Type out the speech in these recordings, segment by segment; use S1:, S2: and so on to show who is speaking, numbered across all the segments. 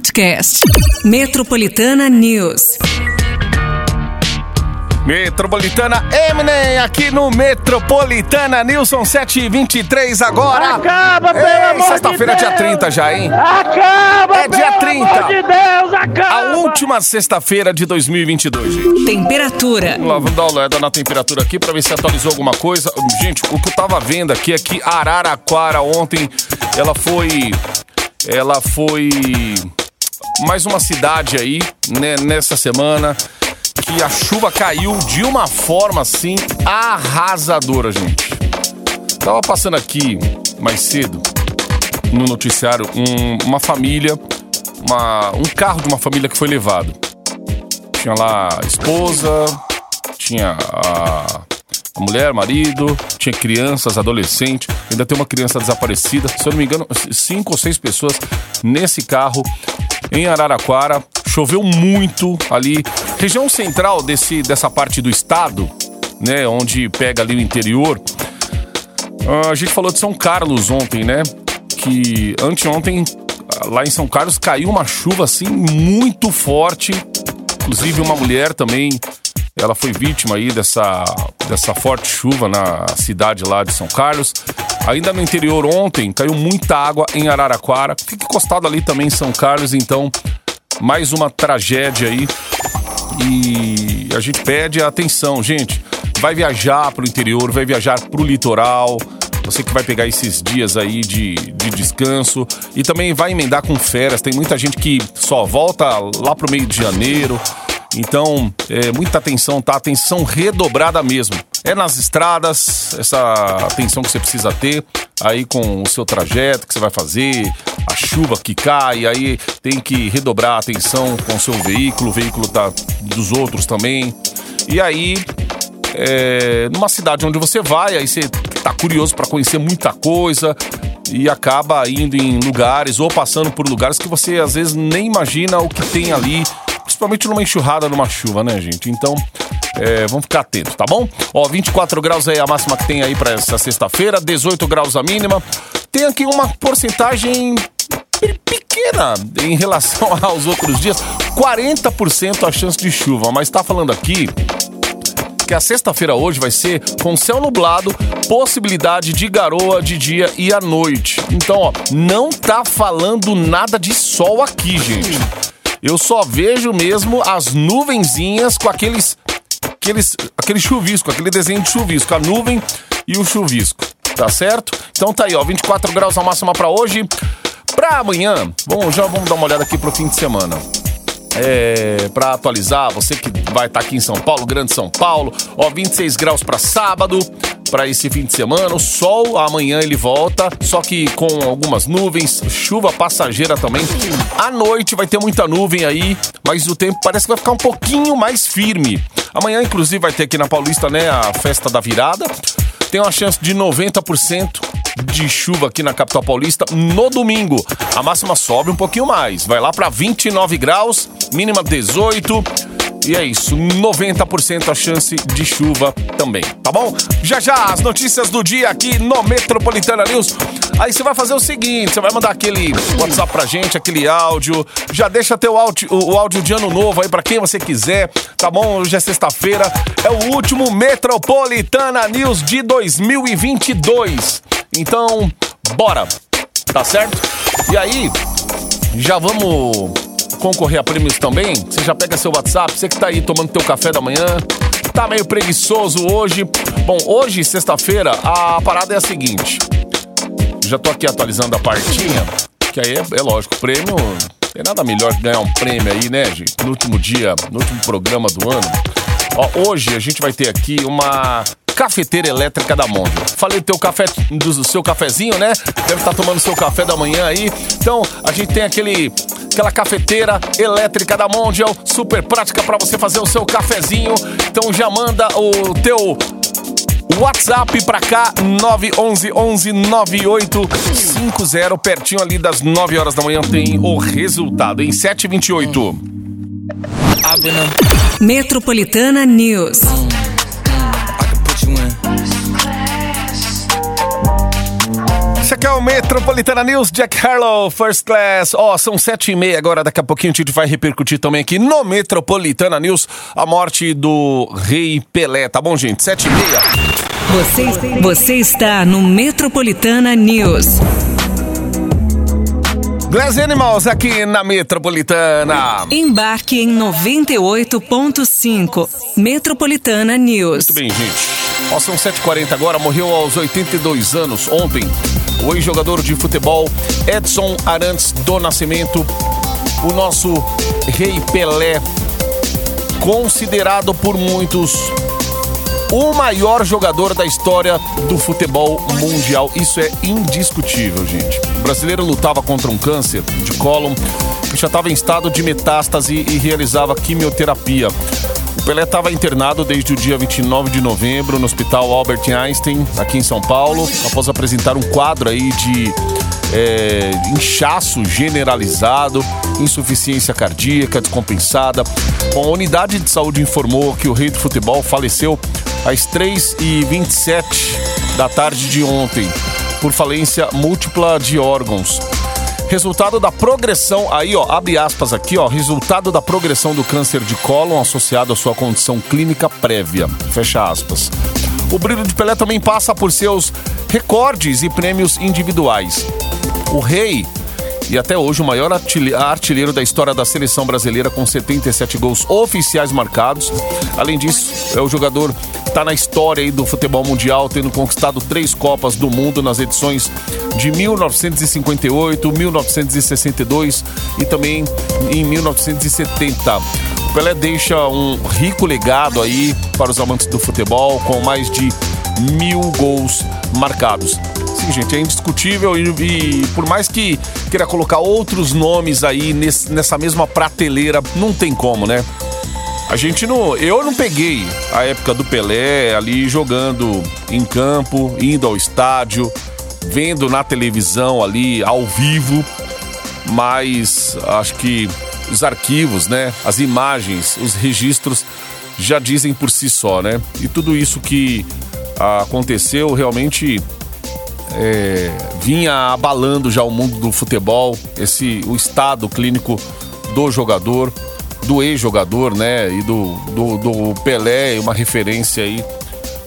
S1: podcast. Metropolitana News.
S2: Metropolitana Eminem aqui no Metropolitana Nilson 723 agora.
S3: Acaba, pelo
S2: Ei,
S3: amor
S2: Sexta-feira,
S3: de
S2: dia
S3: Deus.
S2: 30 já, hein?
S3: Acaba,
S2: É dia
S3: pelo
S2: 30.
S3: amor de Deus, acaba.
S2: A última sexta-feira de 2022, gente.
S1: Temperatura.
S2: Vamos lá, vamos dar uma olhada na temperatura aqui pra ver se atualizou alguma coisa. Gente, o que eu tava vendo aqui é que Araraquara ontem, ela foi. Ela foi. Mais uma cidade aí, né, nessa semana, que a chuva caiu de uma forma assim arrasadora, gente. Tava passando aqui mais cedo no noticiário um- uma família, uma- um carro de uma família que foi levado. Tinha lá a esposa, tinha a, a mulher, marido, tinha crianças, adolescente, ainda tem uma criança desaparecida. Se eu não me engano, cinco ou seis pessoas nesse carro em Araraquara. Choveu muito ali. Região central desse, dessa parte do estado, né? Onde pega ali o interior. Ah, a gente falou de São Carlos ontem, né? Que anteontem, lá em São Carlos, caiu uma chuva assim muito forte. Inclusive, uma mulher também, ela foi vítima aí dessa, dessa forte chuva na cidade lá de São Carlos. Ainda no interior ontem, caiu muita água em Araraquara. Fica encostado ali também em São Carlos, então, mais uma tragédia aí. E a gente pede atenção, gente. Vai viajar pro interior, vai viajar pro litoral. Você que vai pegar esses dias aí de, de descanso e também vai emendar com férias. Tem muita gente que só volta lá pro meio de janeiro. Então, é, muita atenção, tá? Atenção redobrada mesmo. É nas estradas, essa atenção que você precisa ter aí com o seu trajeto que você vai fazer, a chuva que cai, aí tem que redobrar a atenção com o seu veículo, o veículo tá dos outros também. E aí, é, numa cidade onde você vai, aí você tá curioso para conhecer muita coisa e acaba indo em lugares ou passando por lugares que você às vezes nem imagina o que tem ali, principalmente numa enxurrada, numa chuva, né, gente? Então, é, vamos ficar atentos, tá bom? Ó, 24 graus aí a máxima que tem aí para essa sexta-feira, 18 graus a mínima. Tem aqui uma porcentagem pe- pequena em relação aos outros dias, 40% a chance de chuva, mas tá falando aqui que a sexta-feira hoje vai ser com céu nublado, possibilidade de garoa de dia e à noite. Então, ó, não tá falando nada de sol aqui, gente. Eu só vejo mesmo as nuvenzinhas com aqueles aqueles aquele chuvisco, aquele desenho de chuvisco, a nuvem e o chuvisco, tá certo? Então tá aí, ó, 24 graus a máxima pra hoje. Pra amanhã, vamos já vamos dar uma olhada aqui pro fim de semana é, para atualizar, você que vai estar aqui em São Paulo, Grande São Paulo, ó, 26 graus para sábado, para esse fim de semana. O sol amanhã ele volta, só que com algumas nuvens, chuva passageira também. À noite vai ter muita nuvem aí, mas o tempo parece que vai ficar um pouquinho mais firme. Amanhã, inclusive, vai ter aqui na Paulista, né, a festa da virada. Tem uma chance de 90% de chuva aqui na capital paulista no domingo. A máxima sobe um pouquinho mais, vai lá para 29 graus, mínima 18. E é isso, 90% a chance de chuva também, tá bom? Já já as notícias do dia aqui no Metropolitana News. Aí você vai fazer o seguinte, você vai mandar aquele WhatsApp pra gente, aquele áudio. Já deixa teu áudio, o áudio de ano novo aí pra quem você quiser, tá bom? Hoje é sexta-feira, é o último Metropolitana News de 2022. Então, bora, tá certo? E aí, já vamos concorrer a prêmios também? Você já pega seu WhatsApp, você que tá aí tomando teu café da manhã, tá meio preguiçoso hoje. Bom, hoje, sexta-feira, a parada é a seguinte. Já tô aqui atualizando a partinha, que aí é, é lógico, prêmio. Tem nada melhor que ganhar um prêmio aí, né, gente? No último dia, no último programa do ano. Ó, hoje a gente vai ter aqui uma cafeteira elétrica da Mondial. Falei do teu café, do seu cafezinho, né? Deve estar tomando seu café da manhã aí. Então, a gente tem aquele aquela cafeteira elétrica da Mondial, super prática para você fazer o seu cafezinho. Então já manda o teu WhatsApp pra cá, 911-9850, pertinho ali das 9 horas da manhã tem o resultado, em 728.
S4: I've been a,
S1: Metropolitana News.
S4: I can put you in.
S2: Você que é o Metropolitana News, Jack Harlow, First Class. Ó, são sete e meia agora, daqui a pouquinho a gente vai repercutir também aqui no Metropolitana News a morte do Rei Pelé, tá bom, gente? Sete e meia.
S1: Você, você está no Metropolitana News.
S2: Glass Animals aqui na Metropolitana.
S1: Embarque em 98.5. Metropolitana News.
S2: Muito bem, gente. Ó, são 7h40 agora, morreu aos 82 anos ontem o ex-jogador de futebol Edson Arantes do Nascimento, o nosso Rei Pelé, considerado por muitos o maior jogador da história do futebol mundial. Isso é indiscutível, gente. O brasileiro lutava contra um câncer de cólon que já estava em estado de metástase e realizava quimioterapia. O Pelé estava internado desde o dia 29 de novembro no Hospital Albert Einstein, aqui em São Paulo, após apresentar um quadro aí de é, inchaço generalizado, insuficiência cardíaca descompensada. Bom, a unidade de saúde informou que o rei do futebol faleceu às 3h27 da tarde de ontem por falência múltipla de órgãos. Resultado da progressão, aí ó, abre aspas aqui ó, resultado da progressão do câncer de cólon associado à sua condição clínica prévia, fecha aspas. O brilho de Pelé também passa por seus recordes e prêmios individuais. O rei e até hoje o maior artilheiro da história da seleção brasileira com 77 gols oficiais marcados. Além disso, é o jogador está na história aí do futebol mundial, tendo conquistado três Copas do Mundo nas edições de 1958, 1962 e também em 1970. O Pelé deixa um rico legado aí para os amantes do futebol, com mais de mil gols marcados. Sim, gente, é indiscutível e, e por mais que queira colocar outros nomes aí nesse, nessa mesma prateleira, não tem como, né? A gente não. Eu não peguei a época do Pelé ali jogando em campo, indo ao estádio, vendo na televisão ali ao vivo, mas acho que os arquivos, né, as imagens, os registros já dizem por si só, né? E tudo isso que aconteceu realmente é, vinha abalando já o mundo do futebol, esse o estado clínico do jogador, do ex-jogador, né? E do, do, do Pelé, uma referência aí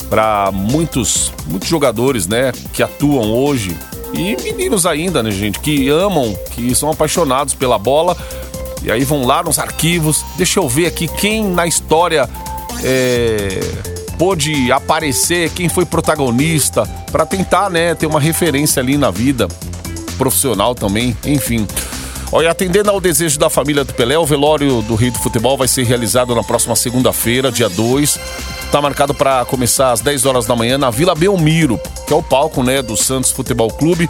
S2: para muitos, muitos jogadores, né? Que atuam hoje e meninos ainda, né, gente? Que amam, que são apaixonados pela bola. E aí vão lá nos arquivos. Deixa eu ver aqui quem na história é, pôde aparecer, quem foi protagonista, para tentar, né, ter uma referência ali na vida profissional também, enfim. Olha, atendendo ao desejo da família do Pelé, o velório do Rei do Futebol vai ser realizado na próxima segunda-feira, dia 2. Está marcado para começar às 10 horas da manhã na Vila Belmiro, que é o palco né, do Santos Futebol Clube,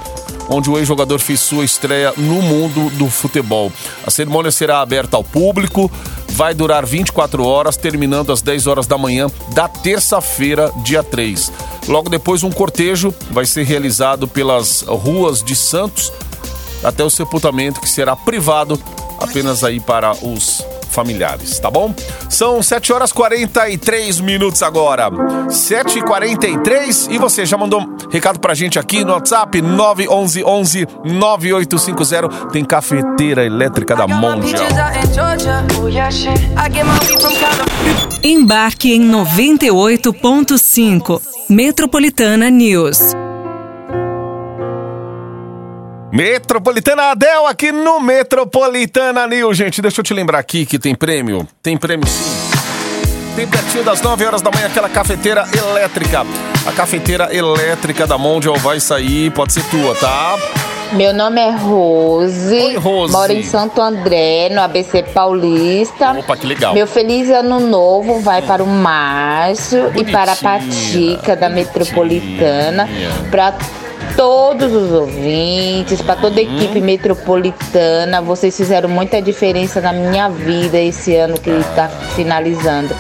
S2: onde o ex-jogador fez sua estreia no mundo do futebol. A cerimônia será aberta ao público, vai durar 24 horas, terminando às 10 horas da manhã da terça-feira, dia 3. Logo depois, um cortejo vai ser realizado pelas ruas de Santos até o sepultamento, que será privado apenas aí para os familiares, tá bom? São 7 horas 43 minutos agora. 7 h 43 e você já mandou um recado pra gente aqui no WhatsApp 911 9850. Tem cafeteira elétrica da Monja.
S1: Embarque em 98.5. Metropolitana News.
S2: Metropolitana Adel aqui no Metropolitana News. Gente, deixa eu te lembrar aqui que tem prêmio. Tem prêmio sim. Tem pertinho das 9 horas da manhã aquela cafeteira elétrica. A cafeteira elétrica da Mondial vai sair, pode ser tua, tá?
S5: Meu nome é Rose.
S2: Oi, Rose.
S5: Moro em Santo André, no ABC Paulista.
S2: Opa, que legal.
S5: Meu feliz ano novo vai para o Márcio e para a Patica da Metropolitana. Para todos os ouvintes, para toda a equipe metropolitana. Vocês fizeram muita diferença na minha vida esse ano que está finalizando.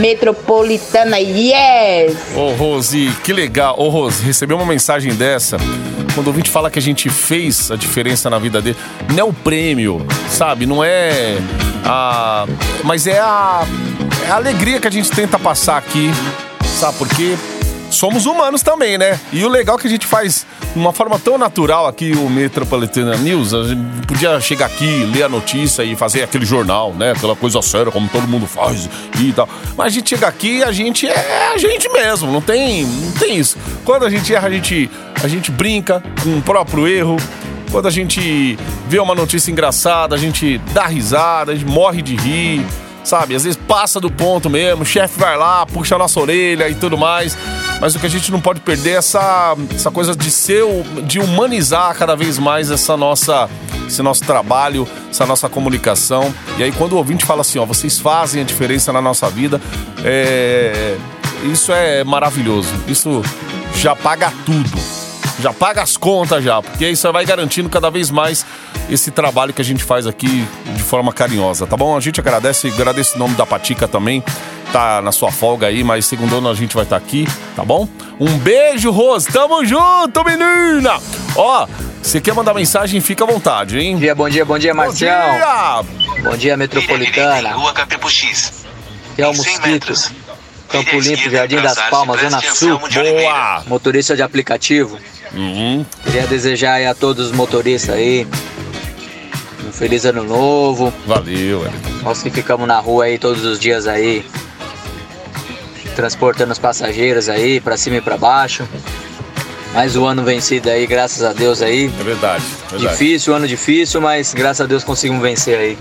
S5: Metropolitana, yes!
S2: Ô, Rose, que legal. Ô, Rose, receber uma mensagem dessa, quando o ouvinte fala que a gente fez a diferença na vida dele, não é o prêmio, sabe? Não é a. Mas é a. É a alegria que a gente tenta passar aqui, sabe? Porque somos humanos também, né? E o legal é que a gente faz de uma forma tão natural aqui o Metropolitana News. A gente podia chegar aqui, ler a notícia e fazer aquele jornal, né? Aquela coisa séria, como todo mundo faz e tal. Mas a gente chega aqui e a gente é a gente mesmo, não tem, não tem isso. Quando a gente erra, a gente, a gente brinca com o próprio erro. Quando a gente vê uma notícia engraçada, a gente dá risada, a gente morre de rir sabe? Às vezes passa do ponto mesmo, o chefe vai lá, puxa a nossa orelha e tudo mais. Mas o que a gente não pode perder é essa, essa coisa de ser, de humanizar cada vez mais essa nossa, esse nosso trabalho, essa nossa comunicação. E aí quando o ouvinte fala assim, ó, vocês fazem a diferença na nossa vida, é, isso é maravilhoso. Isso já paga tudo já paga as contas já, porque aí você vai garantindo cada vez mais esse trabalho que a gente faz aqui de forma carinhosa, tá bom? A gente agradece, agradece o nome da Patica também, tá na sua folga aí, mas segundo ano a gente vai estar tá aqui, tá bom? Um beijo, Rose, tamo junto, menina! Ó, você quer mandar mensagem, fica à vontade, hein?
S6: Bom dia, bom dia, bom dia, Marcião.
S2: Bom dia!
S6: Bom dia, Metropolitana.
S7: Rua Capepo X.
S6: Que é o
S7: Em 100
S6: Mosquito. Campo Limpo, Jardim das Palmas, Zona Sul.
S2: Boa!
S6: Motorista de aplicativo.
S2: Uhum.
S6: Queria desejar a todos os motoristas aí um feliz ano novo.
S2: Valeu.
S6: Nós que ficamos na rua aí todos os dias aí, transportando os passageiros aí pra cima e pra baixo. Mais um ano vencido aí, graças a Deus aí.
S2: É verdade, verdade.
S6: Difícil, ano difícil, mas graças a Deus conseguimos vencer aí.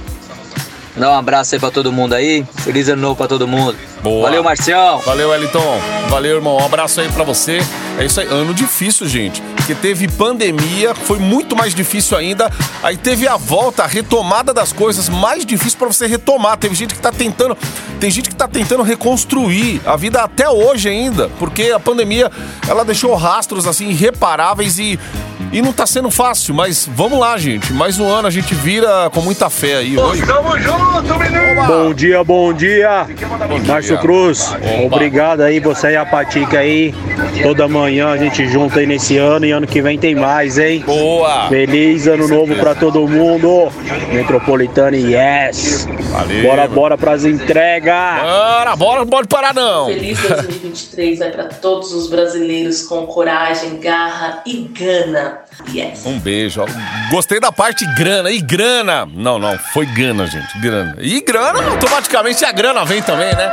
S6: Dá um abraço aí pra todo mundo aí. Feliz ano novo pra todo mundo.
S2: Boa.
S6: Valeu, Marcião.
S2: Valeu, Wellington. Valeu, irmão. Um abraço aí pra você. É isso aí. Ano difícil, gente. Porque teve pandemia, foi muito mais difícil ainda. Aí teve a volta, a retomada das coisas, mais difícil pra você retomar. Teve gente que tá tentando, tem gente que tá tentando reconstruir a vida até hoje ainda, porque a pandemia, ela deixou rastros assim irreparáveis e e não tá sendo fácil, mas vamos lá, gente. Mais um ano a gente vira com muita fé aí. Oi.
S3: Tamo junto, menino!
S8: Bom dia, bom dia.
S2: Bom dia.
S8: Márcio Cruz, obrigado aí, você e a Patica aí. Toda manhã a gente junta aí nesse ano e ano que vem tem mais, hein?
S2: Boa!
S8: Feliz ano novo pra todo mundo. Metropolitana, yes.
S2: Valeu.
S8: Bora, bora pras entregas.
S2: Bora, bora, não pode parar não.
S9: Feliz 2023 vai para todos os brasileiros com coragem, garra e gana. Yes.
S2: Um beijo. ó. Gostei da parte grana. E grana? Não, não. Foi grana, gente. Grana. E grana, automaticamente a grana vem também, né?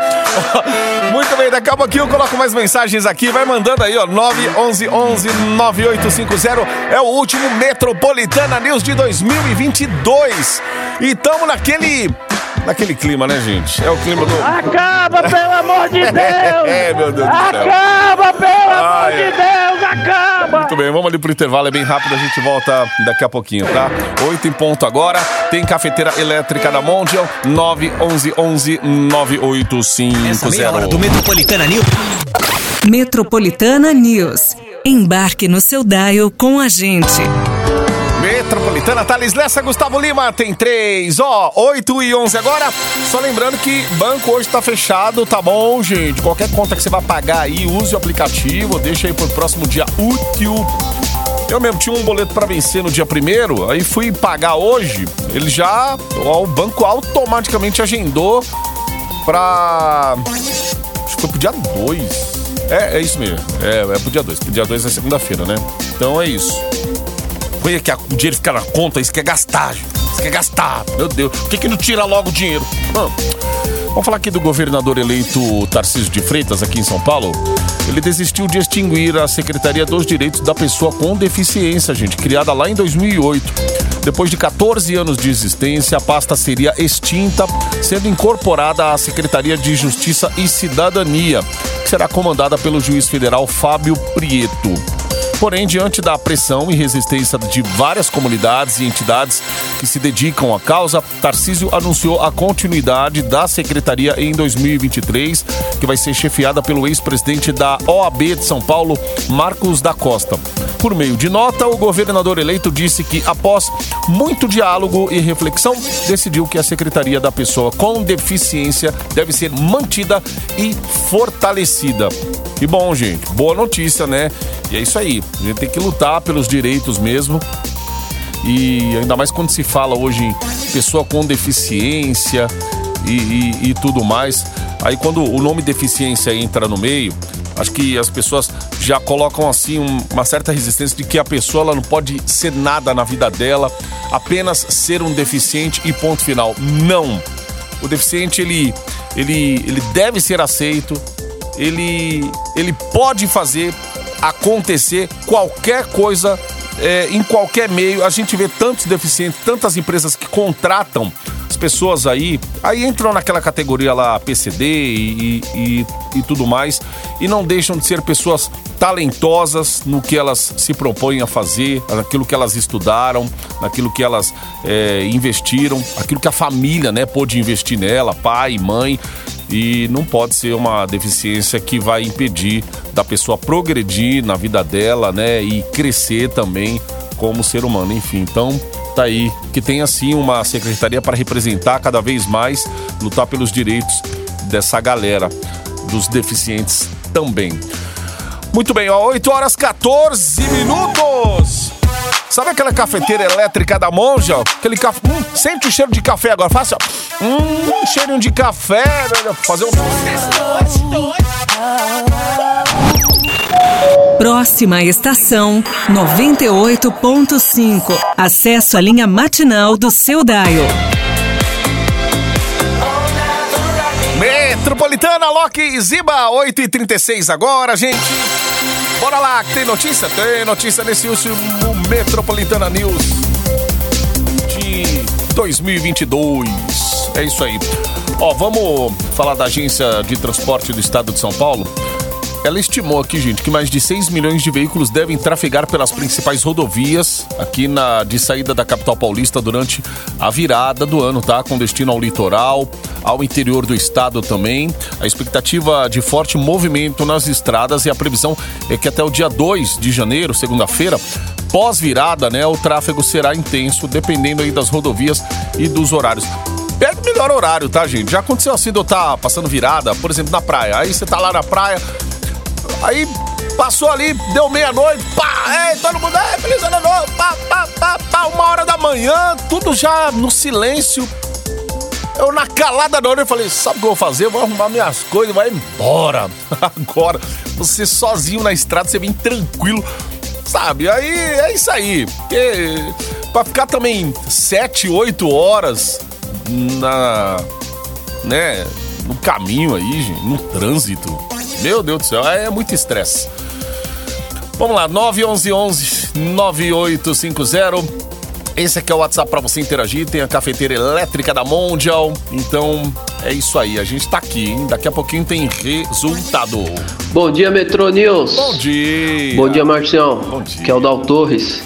S2: Muito bem, daqui a pouquinho eu coloco mais mensagens aqui. Vai mandando aí, ó. 911 9850 É o último Metropolitana News de 2022. E tamo naquele. Naquele clima, né, gente? É o clima do.
S3: Acaba, pelo amor de Deus!
S2: É, meu Deus do céu.
S3: Acaba, pelo amor de Deus! Acaba!
S2: Muito bem, vamos ali pro intervalo, é bem rápido, a gente volta daqui a pouquinho, tá? Oito em ponto agora, tem cafeteira elétrica da Mondial, 911 9850.
S10: Essa meia hora do Metropolitana News.
S1: Metropolitana News. Embarque no seu dial com a gente.
S2: Metropolitana, Thales Lessa, Gustavo Lima, tem três, ó, 8 e 11 agora. Só lembrando que banco hoje tá fechado, tá bom, gente? Qualquer conta que você vai pagar aí, use o aplicativo, deixa aí pro próximo dia útil. Eu mesmo tinha um boleto pra vencer no dia primeiro, aí fui pagar hoje, ele já, ó, o banco automaticamente agendou pra... Acho que foi pro dia 2. É, é isso mesmo, é, é pro dia 2, pro dia 2 é segunda-feira, né? Então é isso. Põe aqui a- o dinheiro fica na conta, isso quer gastar, gente. Isso quer gastar. Meu Deus. Por que, que não tira logo o dinheiro? Ah. Vamos falar aqui do governador eleito Tarcísio de Freitas, aqui em São Paulo. Ele desistiu de extinguir a Secretaria dos Direitos da Pessoa com Deficiência, gente, criada lá em 2008. Depois de 14 anos de existência, a pasta seria extinta, sendo incorporada à Secretaria de Justiça e Cidadania, que será comandada pelo juiz federal Fábio Prieto. Porém, diante da pressão e resistência de várias comunidades e entidades que se dedicam à causa, Tarcísio anunciou a continuidade da secretaria em 2023, que vai ser chefiada pelo ex-presidente da OAB de São Paulo, Marcos da Costa. Por meio de nota, o governador eleito disse que, após muito diálogo e reflexão, decidiu que a Secretaria da Pessoa com Deficiência deve ser mantida e fortalecida. Que bom, gente. Boa notícia, né? E é isso aí. A gente tem que lutar pelos direitos mesmo. E ainda mais quando se fala hoje em pessoa com deficiência e, e- e tudo mais. Aí quando o nome deficiência entra no meio, Acho que as pessoas já colocam assim um- uma certa resistência de que a pessoa ela não pode ser nada na vida dela, apenas ser um deficiente e ponto final. Não. O deficiente ele ele ele deve ser aceito. Ele ele pode fazer acontecer qualquer coisa é, em qualquer meio. A gente vê tantos deficientes, tantas empresas que contratam as pessoas aí, aí entram naquela categoria lá PCD e, e, e tudo mais, e não deixam de ser pessoas talentosas no que elas se propõem a fazer, naquilo que elas estudaram, naquilo que elas é, investiram, aquilo que a família né, pôde investir nela, pai, mãe. E não pode ser uma deficiência que vai impedir da pessoa progredir na vida dela, né? E crescer também como ser humano, enfim. Então, tá aí que tem assim uma secretaria para representar cada vez mais, lutar pelos direitos dessa galera, dos deficientes também. Muito bem, ó, 8 horas 14 minutos. Sabe aquela cafeteira elétrica da Monja? Aquele café. Hum, sente o cheiro de café agora. Faça. Hum, cheirinho de café. Fazer um.
S1: Próxima estação 98.5. Acesso à linha matinal do seu Daio.
S2: Metropolitana Loki Ziba, 8h36 agora, gente. Bora lá, tem notícia? Tem notícia nesse último Metropolitana News de 2022. É isso aí. Ó, vamos falar da agência de transporte do estado de São Paulo. Ela estimou aqui, gente, que mais de 6 milhões de veículos devem trafegar pelas principais rodovias aqui na de saída da capital paulista durante a virada do ano, tá? Com destino ao litoral, ao interior do estado também. A expectativa de forte movimento nas estradas e a previsão é que até o dia 2 de janeiro, segunda-feira, pós-virada, né, o tráfego será intenso, dependendo aí das rodovias e dos horários. Pega o melhor horário, tá, gente? Já aconteceu assim de eu estar passando virada, por exemplo, na praia. Aí você tá lá na praia, Aí passou ali, deu meia-noite, pá, ei, todo mundo, ei, feliz ano novo, pá, pá, pá, pá, uma hora da manhã, tudo já no silêncio. Eu na calada da hora eu falei, sabe o que eu vou fazer? Eu vou arrumar minhas coisas vai embora. Agora, você sozinho na estrada, você vem tranquilo, sabe? Aí é isso aí. Porque pra ficar também sete, oito horas na. né? No caminho aí, gente, no trânsito. Meu Deus do céu, é muito estresse. Vamos lá, 911 9850. Esse aqui é o WhatsApp para você interagir. Tem a cafeteira elétrica da Mondial. Então é isso aí. A gente tá aqui, hein? Daqui a pouquinho tem resultado.
S7: Bom dia, Metro News.
S2: Bom dia.
S7: Bom dia, Marcião.
S2: Bom dia.
S7: Que é o Dal Torres.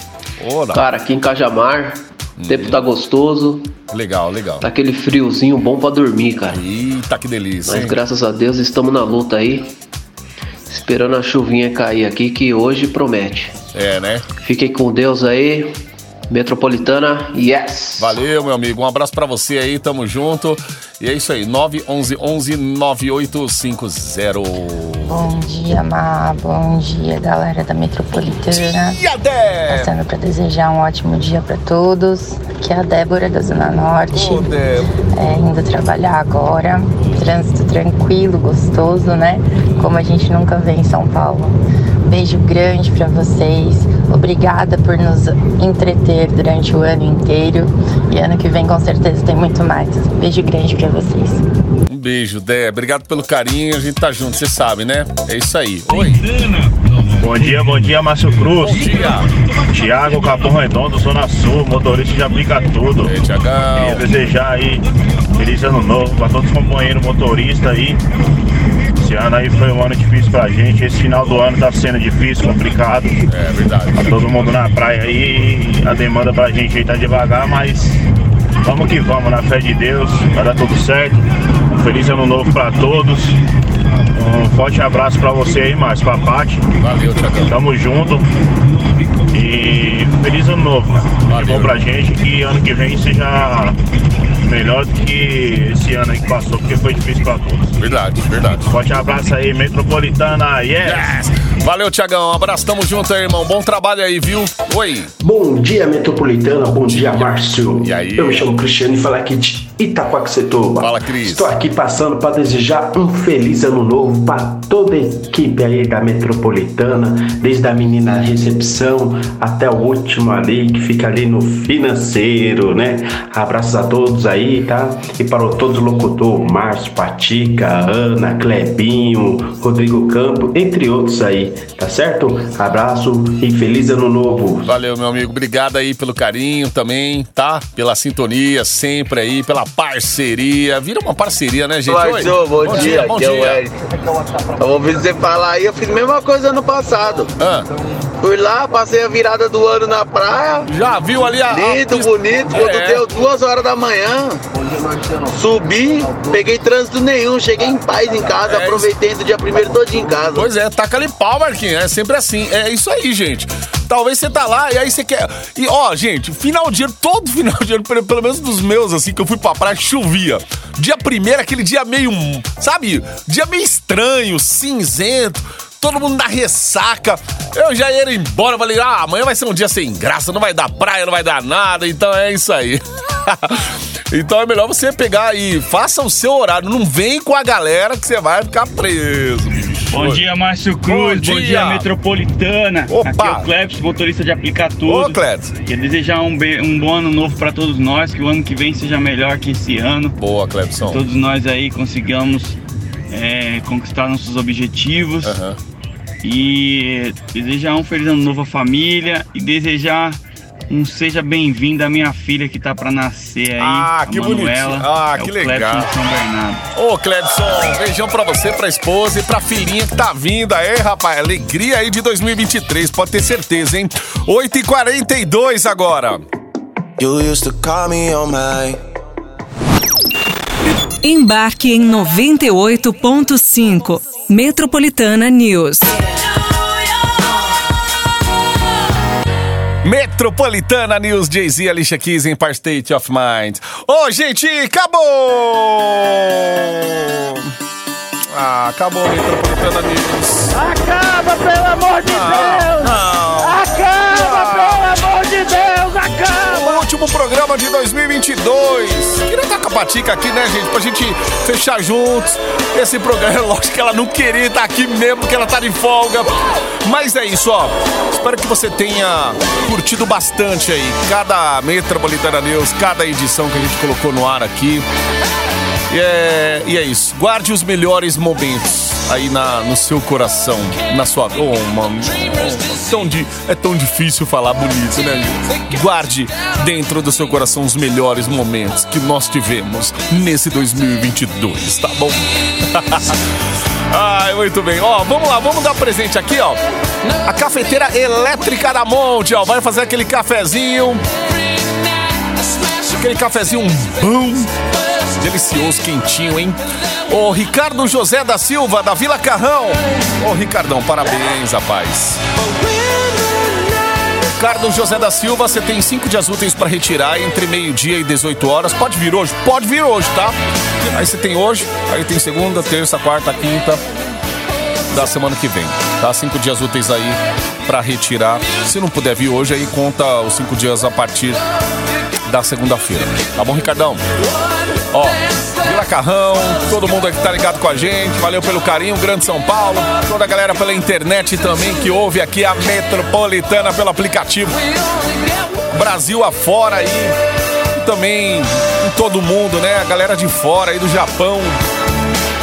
S2: Olá.
S7: Cara, aqui em Cajamar, o tempo tá gostoso.
S2: Legal, legal.
S7: Tá aquele friozinho bom pra dormir, cara.
S2: Eita, que delícia.
S7: Mas
S2: hein?
S7: graças a Deus estamos na luta aí. Esperando a chuvinha cair aqui, que hoje promete.
S2: É, né?
S7: Fiquem com Deus aí. Metropolitana, yes!
S2: Valeu, meu amigo. Um abraço pra você aí, tamo junto. E é isso aí, 911 9850.
S11: Bom dia, Má. Bom dia, galera da Metropolitana.
S2: E a Dé?
S11: Passando para desejar um ótimo dia para todos. Aqui é a Débora da Zona Norte.
S2: Ô, Débora.
S11: É, indo trabalhar agora. Trânsito tranquilo, gostoso, né? Como a gente nunca vê em São Paulo. Beijo grande para vocês. Obrigada por nos entreter durante o ano inteiro. E ano que vem com certeza tem muito mais. Beijo grande para vocês.
S2: Um beijo, Dé. Obrigado pelo carinho. A gente tá junto, você sabe, né? É isso aí. Oi.
S12: Bom dia, bom dia, Márcio Cruz.
S2: Bom dia.
S12: Tiago Capão Redondo, Zona Sul, motorista de aplica tudo.
S2: Ei, Tiagão.
S12: Queria desejar aí feliz ano novo para todos os companheiros motoristas aí. Esse ano aí foi um ano difícil pra gente. Esse final do ano tá sendo difícil, complicado.
S2: É verdade.
S12: Tá todo mundo na praia aí. A demanda pra gente aí tá devagar, mas vamos que vamos, na fé de Deus, vai dar tudo certo. Um feliz ano novo pra todos. Um forte abraço pra você aí, Márcio, pra Paty.
S2: Valeu, Tiagão.
S12: Tamo junto. E feliz ano novo. Que bom pra gente que ano que vem seja melhor do que esse ano aí que passou, porque foi difícil pra todos.
S2: Verdade, verdade.
S12: Forte abraço aí, Metropolitana, yes!
S2: Yes! Valeu, Tiagão. Um abraço, tamo junto aí, irmão. Bom trabalho aí, viu? Oi.
S13: Bom dia, Metropolitana. Bom dia, Márcio.
S2: E aí?
S13: Eu me chamo Cristiano e falo aqui de Itaquaquecetuba.
S2: Fala, Cris.
S13: Estou aqui passando para desejar um feliz ano novo para toda a equipe aí da Metropolitana, desde a menina recepção até o último ali, que fica ali no financeiro, né? Abraços a todos aí, tá? E para todos os locutores, Márcio, Patica, Ana, Clebinho, Rodrigo Campo, entre outros aí, tá certo? Abraço e feliz ano novo.
S2: Valeu, meu amigo. Obrigado aí pelo carinho também, tá? Pela sintonia sempre aí, pela parceria. Vira uma parceria, né, gente?
S14: Marcio, bom, dia,
S2: bom
S14: aqui é o
S2: dia.
S14: Eric. Eu ouvi você falar aí, eu fiz a mesma coisa ano passado.
S2: Ah.
S14: Fui lá, passei a virada do ano na praia.
S2: Já viu ali a.
S14: Lindo,
S2: a-
S14: bonito. Quando
S2: É.
S14: deu duas horas da manhã, subi, peguei trânsito nenhum, cheguei em paz em casa,
S2: É
S14: aproveitei do dia primeiro todo em casa.
S2: Pois é, taca ali pau, Marquinhos. É sempre assim. É isso aí, gente. Talvez você tá lá e aí você quer. E ó, gente, final de ano, todo final de ano, pelo, menos dos meus, assim, que eu fui pra praia, chovia. Dia primeiro, aquele dia meio. Sabe? Dia meio estranho, cinzento. Todo mundo na ressaca. Eu já ia embora. Falei, ah, amanhã vai ser um dia sem graça, não vai dar praia, não vai dar nada. Então é isso aí. então é melhor você pegar e faça o seu horário. Não vem com a galera que você vai ficar preso.
S15: Bom dia, Márcio Cruz.
S2: Bom
S15: Bom
S2: dia.
S15: dia, Metropolitana.
S2: Opa.
S15: Aqui é o Cleps, motorista de aplicar tudo.
S2: Ô, Cleps.
S15: Queria desejar um, be- um bom ano novo para todos nós, que o ano que vem seja melhor que esse ano.
S2: Boa, Clepson.
S15: Todos nós aí consigamos é, conquistar nossos objetivos. E desejar um feliz ano novo à família e desejar um seja bem-vindo à minha filha que tá para nascer aí.
S2: Ah,
S15: a
S2: que
S15: Manuela.
S2: Ah,
S15: É
S2: que
S15: o
S2: legal.
S15: Clepson de São Bernardo.
S2: Ô, Clebson, beijão pra você, pra esposa e pra filhinha que tá vindo aí, rapaz. Alegria aí de 2023, pode ter certeza, hein? 8h42 agora.
S16: You used to call me on my
S1: Embarque em 98.5. Metropolitana News.
S2: Metropolitana News, Jay-Z, Alicia Keys, Empire State of Mind. Ô, gente, acabou! Ah, acabou a Metropolitana News.
S3: Acaba, pelo amor de Deus! Acaba, pelo amor de Deus! Acaba!
S2: O último programa de 2022. Queria estar com a Patica aqui, né, gente? Pra gente fechar juntos esse programa. Lógico que ela não queria estar aqui mesmo, porque ela tá de folga. Mas é isso, ó. Espero que você tenha curtido bastante aí cada Metropolitana News, cada edição que a gente colocou no ar aqui. E é, e é isso. Guarde os melhores momentos aí na, no seu coração, na sua. Oh, mano. Tão di, é tão difícil falar bonito, né, gente? Guarde dentro do seu coração os melhores momentos que nós tivemos nesse 2022, tá bom? Ai, muito bem. Ó, vamos lá, vamos dar presente aqui, ó. A cafeteira elétrica da Monte, ó. Vai fazer aquele cafezinho. Aquele cafezinho bom. Delicioso, quentinho, hein? Ô, Ricardo José da Silva, da Vila Carrão. Ô, Ricardão, parabéns, rapaz. Ricardo José da Silva, você tem cinco dias úteis para retirar entre meio-dia e 18 horas. Pode vir hoje? Pode vir hoje, tá? Aí você tem hoje, aí tem segunda, terça, quarta, quinta da semana que vem, tá? Cinco dias úteis aí para retirar. Se não puder vir hoje, aí conta os cinco dias a partir da segunda-feira. Tá bom, Ricardão? Ó, Vila Carrão, todo mundo aqui tá ligado com a gente. Valeu pelo carinho, Grande São Paulo. Toda a galera pela internet também que ouve aqui a Metropolitana pelo aplicativo. Brasil afora aí. E também em todo mundo, né? A galera de fora aí do Japão.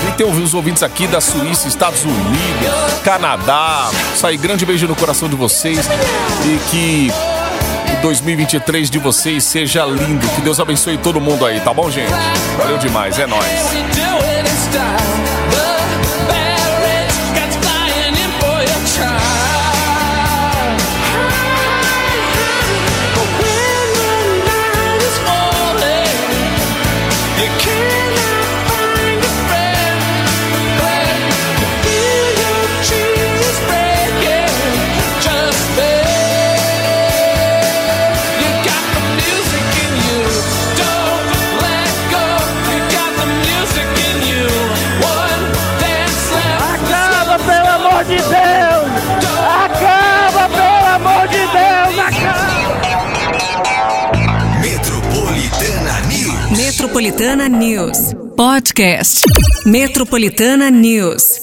S2: E tem os ouvintes aqui da Suíça, Estados Unidos, Canadá. Aí, grande beijo no coração de vocês. E que 2023 de vocês seja lindo. Que Deus abençoe todo mundo aí, tá bom, gente? Valeu demais, é nóis.
S1: News. Podcast. Metropolitana News.